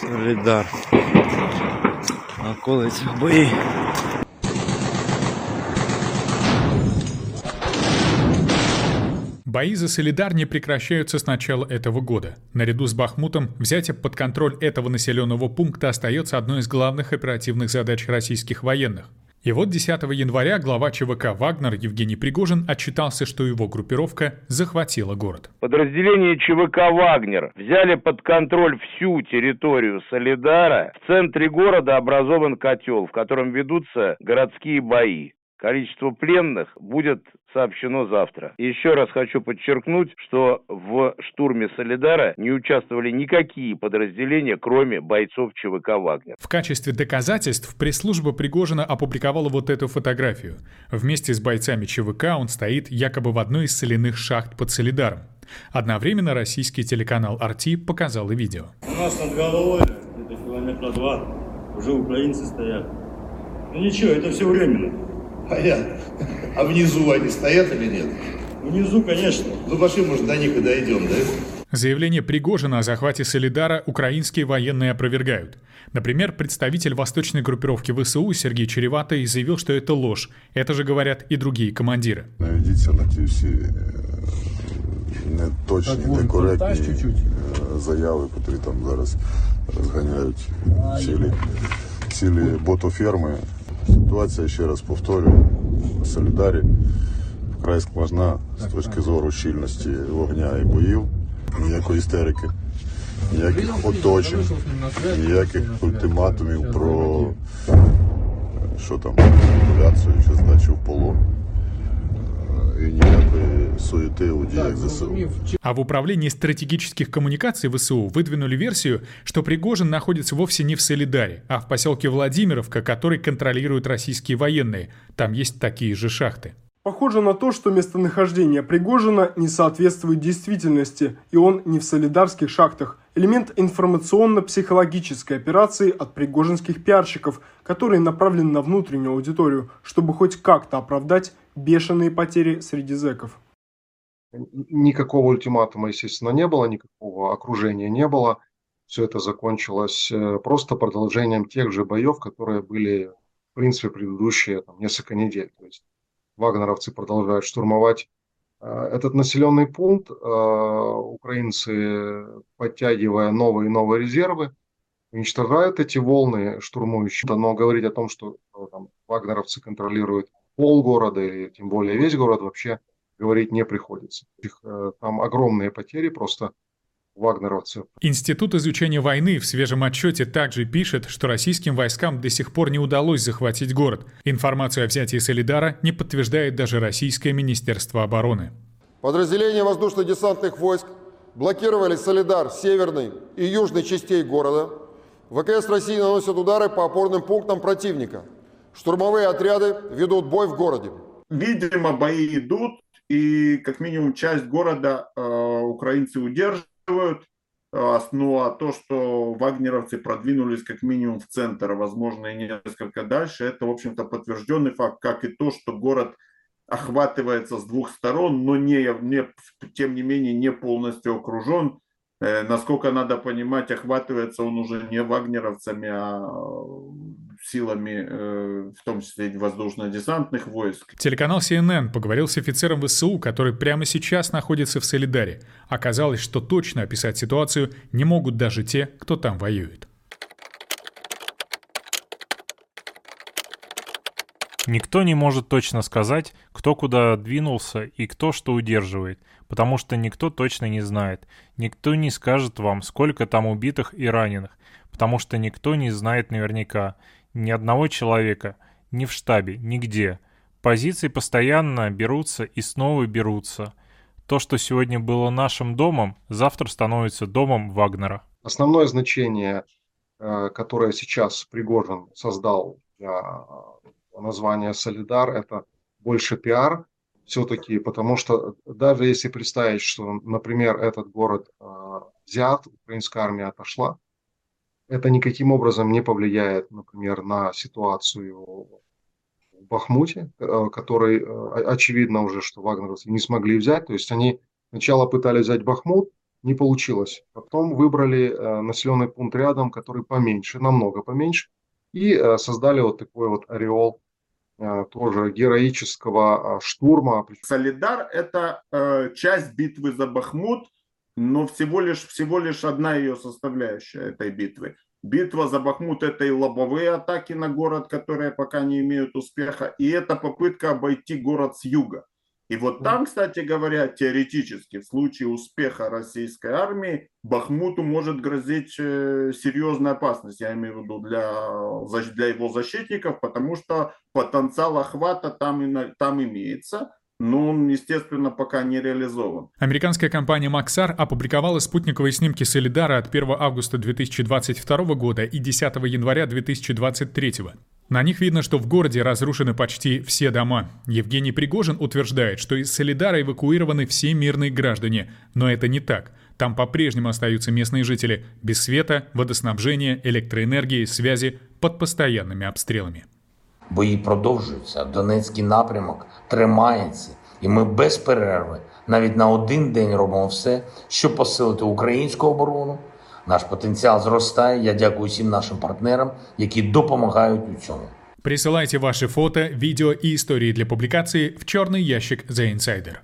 Солідар. На околицях бої. Бои за Солидар не прекращаются с начала этого года. Наряду с Бахмутом взятие под контроль этого населенного пункта остается одной из главных оперативных задач российских военных. И вот 10 января глава ЧВК «Вагнер» Евгений Пригожин отчитался, что его группировка захватила город. Подразделения ЧВК «Вагнер» взяли под контроль всю территорию Солидара. В центре города образован котел, в котором ведутся городские бои. Количество пленных будет сообщено завтра. Еще раз хочу подчеркнуть, что в штурме Солидара не участвовали никакие подразделения, кроме бойцов ЧВК «Вагнер». В качестве доказательств пресс-служба Пригожина опубликовала вот эту фотографию. Вместе с бойцами ЧВК он стоит якобы в одной из соляных шахт под Солидаром. Одновременно российский телеканал «Арти» показал и видео. У нас над головой, где-то километра два, уже украинцы стоят. Ну ничего, это все временно. Понятно. А внизу они стоят или нет? Внизу, конечно. Ну пошли, может, до них и дойдем, да? Заявление Пригожина о захвате Солидара украинские военные опровергают. Например, представитель восточной группировки ВСУ Сергей Череватый заявил, что это ложь. Это же говорят и другие командиры. Наведіться на ті всі е, неточні, некоректні е, заяви, які там зараз розганяють цілі, цілі ботоферми. Ситуація, ще раз повторюю, Солідарі. Вкрай складна з точки зору щільності вогня і боїв. Ніякої істерики, ніяких оточень, ніяких ультиматумів про е, що там, популяцію чи здачу в полон. Е, І ніякої суєти у діях ЗСУ. А в управлении стратегических коммуникаций ВСУ выдвинули версию, что Пригожин находится вовсе не в Солидаре, а в поселке Владимировка, который контролируют российские военные. Там есть такие же шахты. Похоже на то, что местонахождение Пригожина не соответствует действительности, и он не в солидарских шахтах. Элемент информационно-психологической операции от пригожинских пиарщиков, который направлен на внутреннюю аудиторию, чтобы хоть как-то оправдать бешеные потери среди зэков. Никакого ультиматума, естественно, не было, никакого окружения не было. Все это закончилось э, просто продолжением тех же боев, которые были, в принципе, предыдущие там, несколько недель. То есть вагнеровцы продолжают штурмовать этот населенный пункт. Э, Украинцы, подтягивая новые и новые резервы, уничтожают эти волны штурмующие. Но говорить о том, что там, вагнеровцы контролируют полгорода или тем более весь город, вообще говорить не приходится. Их, э, там огромные потери просто вагнеровцев. Институт изучения войны в свежем отчете также пишет, что российским войскам до сих пор не удалось захватить город. Информацию о взятии Солидара не подтверждает даже Российское Министерство обороны. Подразделения воздушно-десантных войск блокировали Солидар северной и южной частей города. ВКС России наносят удары по опорным пунктам противника. Штурмовые отряды ведут бой в городе. Видимо, бои идут, и как минимум часть города э, украинцы удерживают. Э, ну а то, что вагнеровцы продвинулись как минимум в центр, а возможно и несколько дальше, это, в общем-то, подтвержденный факт, как и то, что город охватывается с двух сторон, но не, не, тем не менее не полностью окружен. Э, насколько надо понимать, охватывается он уже не вагнеровцами, а силами, э, в том числе и воздушно-десантных войск. Телеканал CNN поговорил с офицером ВСУ, который прямо сейчас находится в Солидаре. Оказалось, что точно описать ситуацию не могут даже те, кто там воюет. Никто не может точно сказать, кто куда двинулся и кто что удерживает, потому что никто точно не знает. Никто не скажет вам, сколько там убитых и раненых, потому что никто не знает наверняка. Ни одного человека, ни в штабе, нигде. Позиции постоянно берутся и снова берутся. То, что сегодня было нашим домом, завтра становится домом Вагнера. Основное значение, э, которое сейчас Пригожин создал для названия «Солидар» — это больше пиар все-таки, потому что даже если представить, что, например, этот город э, взят, украинская армия отошла, это никаким образом не повлияет, например, на ситуацию в Бахмуте, э, который очевидно уже, что вагнеровцы не смогли взять. То есть они сначала пытались взять Бахмут, Не получилось. Потом выбрали э, населенный пункт рядом, который поменьше, намного поменьше, и э, создали вот такой вот ореол э, тоже героического штурма. Солидар – это часть битвы за Бахмут, но всего лишь, всего лишь одна ее составляющая этой битвы. Битва за Бахмут – это и лобовые атаки на город, которые пока не имеют успеха, и это попытка обойти город с юга. И вот там, кстати говоря, теоретически, в случае успеха российской армии, Бахмуту может грозить э, серьезная опасность, я имею в виду для, для его защитников, потому что потенциал охвата там, там имеется но он, естественно, пока не реализован. Американская компания Maxar опубликовала спутниковые снимки Солидара от 1 августа 2022 года и 10 января 2023. На них видно, что в городе разрушены почти все дома. Евгений Пригожин утверждает, что из Солидара эвакуированы все мирные граждане, но это не так. Там по-прежнему остаются местные жители без света, водоснабжения, электроэнергии, связи под постоянными обстрелами. Бої продовжуються, Донецький напрямок тримається, і ми без перерви навіть на один день робимо все, щоб посилити українську оборону. Наш потенціал зростає. Я дякую всім нашим партнерам, які допомагають у цьому. Присилайте ваши фото, видео и истории для публикации в черный ящик The Insider.